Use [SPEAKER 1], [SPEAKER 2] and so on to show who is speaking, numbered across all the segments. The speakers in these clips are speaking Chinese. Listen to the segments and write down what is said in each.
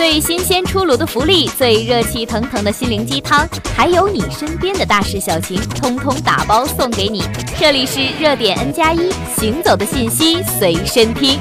[SPEAKER 1] 最新鲜出炉的福利，最热气腾腾的心灵鸡汤，还有你身边的大事小情，通通打包送给你。这里是热点 N 加一，行走的信息随身听。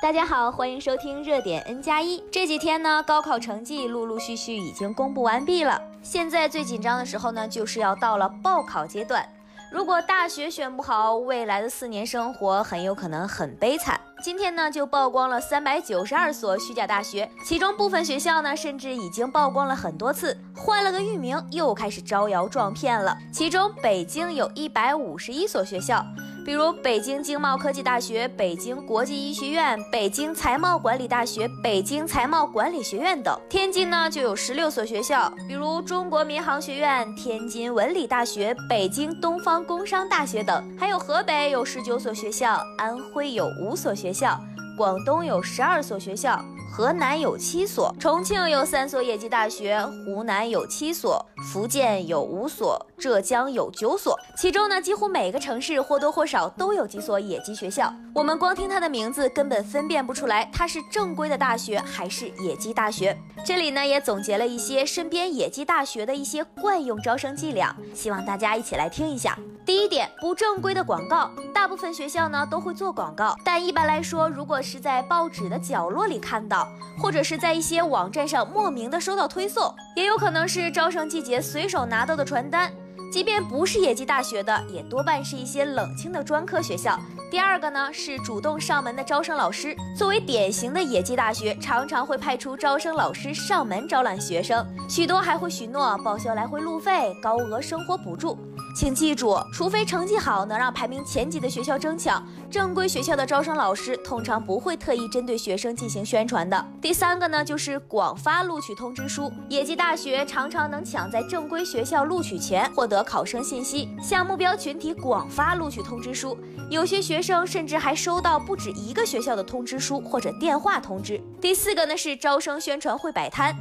[SPEAKER 1] 大家好，欢迎收听热点 N 加一。这几天呢，高考成绩陆陆续续已经公布完毕了。现在最紧张的时候呢，就是要到了报考阶段。如果大学选不好，未来的四年生活很有可能很悲惨。今天呢，就曝光了三百九十二所虚假大学，其中部分学校呢，甚至已经曝光了很多次，换了个域名，又开始招摇撞骗了。其中，北京有一百五十一所学校。比如北京经贸科技大学、北京国际医学院、北京财贸管理大学、北京财贸管理学院等。天津呢就有十六所学校，比如中国民航学院、天津文理大学、北京东方工商大学等。还有河北有十九所学校，安徽有五所学校，广东有十二所学校。河南有七所，重庆有三所野鸡大学，湖南有七所，福建有五所，浙江有九所。其中呢，几乎每个城市或多或少都有几所野鸡学校。我们光听它的名字，根本分辨不出来它是正规的大学还是野鸡大学。这里呢，也总结了一些身边野鸡大学的一些惯用招生伎俩，希望大家一起来听一下。第一点，不正规的广告。大部分学校呢都会做广告，但一般来说，如果是在报纸的角落里看到，或者是在一些网站上莫名的收到推送，也有可能是招生季节随手拿到的传单。即便不是野鸡大学的，也多半是一些冷清的专科学校。第二个呢是主动上门的招生老师，作为典型的野鸡大学，常常会派出招生老师上门招揽学生，许多还会许诺报销来回路费、高额生活补助。请记住，除非成绩好能让排名前几的学校争抢，正规学校的招生老师通常不会特意针对学生进行宣传的。第三个呢，就是广发录取通知书。野鸡大学常常能抢在正规学校录取前获得考生信息，向目标群体广发录取通知书。有些学生甚至还收到不止一个学校的通知书或者电话通知。第四个呢，是招生宣传会摆摊。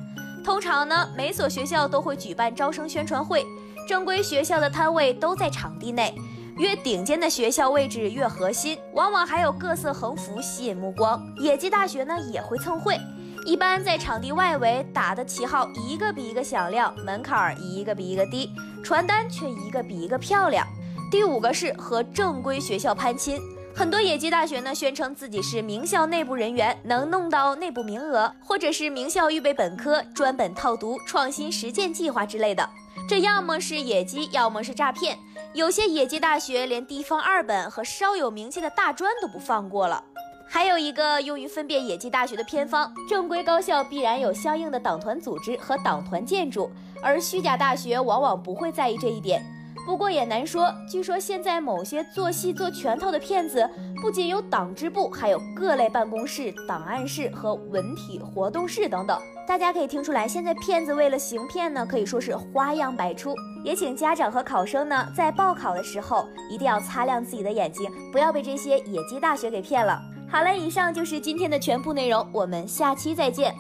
[SPEAKER 1] 通常呢，每所学校都会举办招生宣传会。正规学校的摊位都在场地内，越顶尖的学校位置越核心，往往还有各色横幅吸引目光。野鸡大学呢也会蹭会，一般在场地外围打的旗号一个比一个响亮，门槛儿一个比一个低，传单却一个比一个漂亮。第五个是和正规学校攀亲，很多野鸡大学呢宣称自己是名校内部人员，能弄到内部名额，或者是名校预备本科、专本套读、创新实践计划之类的。这要么是野鸡，要么是诈骗。有些野鸡大学连地方二本和稍有名气的大专都不放过了。还有一个用于分辨野鸡大学的偏方：正规高校必然有相应的党团组织和党团建筑，而虚假大学往往不会在意这一点。不过也难说，据说现在某些做戏做全套的骗子，不仅有党支部，还有各类办公室、档案室和文体活动室等等。大家可以听出来，现在骗子为了行骗呢，可以说是花样百出。也请家长和考生呢，在报考的时候一定要擦亮自己的眼睛，不要被这些野鸡大学给骗了。好了，以上就是今天的全部内容，我们下期再见。